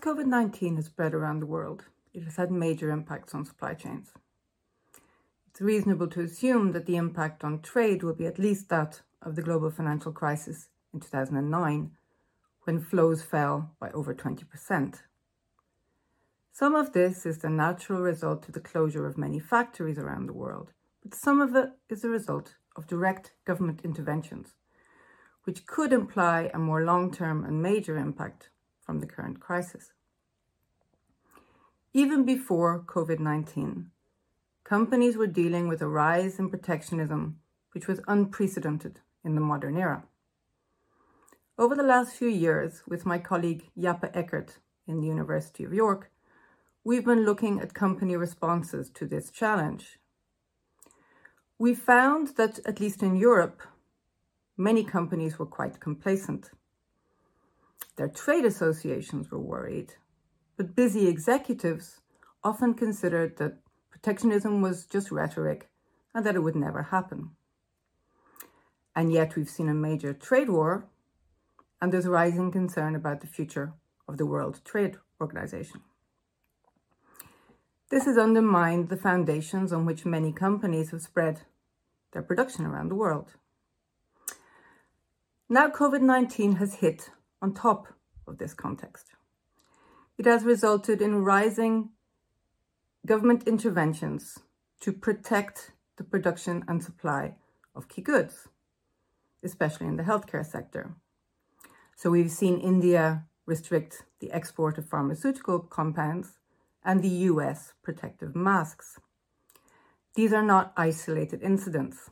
COVID 19 has spread around the world, it has had major impacts on supply chains. It's reasonable to assume that the impact on trade will be at least that of the global financial crisis in 2009, when flows fell by over 20%. Some of this is the natural result of the closure of many factories around the world, but some of it is the result of direct government interventions, which could imply a more long term and major impact from the current crisis. Even before COVID 19, companies were dealing with a rise in protectionism which was unprecedented in the modern era. Over the last few years, with my colleague Jappe Eckhardt in the University of York, we've been looking at company responses to this challenge. We found that, at least in Europe, many companies were quite complacent. Their trade associations were worried, but busy executives often considered that protectionism was just rhetoric and that it would never happen. And yet, we've seen a major trade war, and there's rising concern about the future of the World Trade Organization. This has undermined the foundations on which many companies have spread their production around the world. Now, COVID 19 has hit on top of this context. It has resulted in rising government interventions to protect the production and supply of key goods, especially in the healthcare sector. So, we've seen India restrict the export of pharmaceutical compounds and the US protective masks. These are not isolated incidents.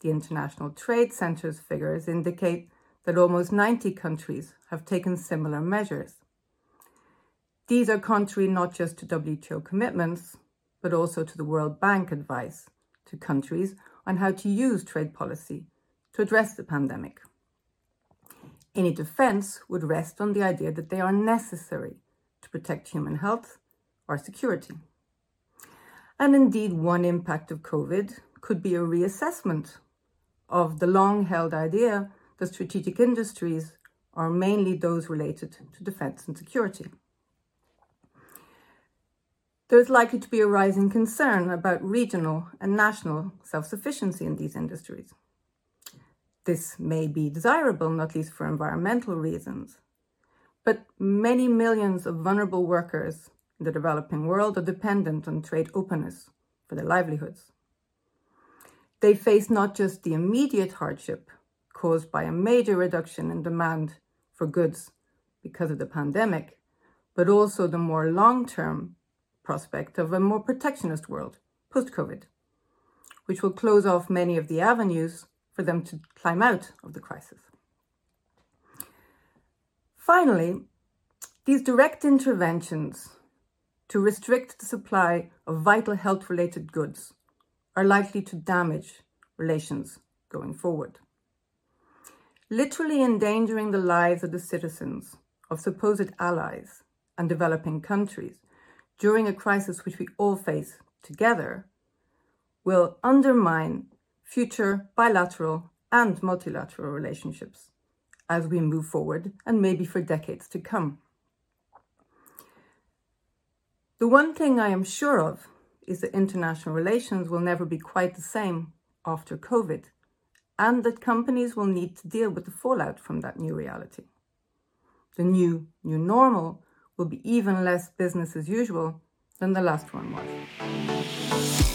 The International Trade Centre's figures indicate that almost 90 countries have taken similar measures. These are contrary not just to WTO commitments, but also to the World Bank advice to countries on how to use trade policy to address the pandemic. Any defense would rest on the idea that they are necessary to protect human health or security. And indeed, one impact of COVID could be a reassessment of the long held idea that strategic industries are mainly those related to defense and security. There is likely to be a rising concern about regional and national self sufficiency in these industries. This may be desirable, not least for environmental reasons, but many millions of vulnerable workers in the developing world are dependent on trade openness for their livelihoods. They face not just the immediate hardship caused by a major reduction in demand for goods because of the pandemic, but also the more long term prospect of a more protectionist world post COVID, which will close off many of the avenues for them to climb out of the crisis. Finally, these direct interventions to restrict the supply of vital health related goods are likely to damage relations going forward. Literally endangering the lives of the citizens of supposed allies and developing countries during a crisis which we all face together will undermine future bilateral and multilateral relationships as we move forward and maybe for decades to come. The one thing I am sure of is that international relations will never be quite the same after COVID, and that companies will need to deal with the fallout from that new reality. The new new normal will be even less business as usual than the last one was.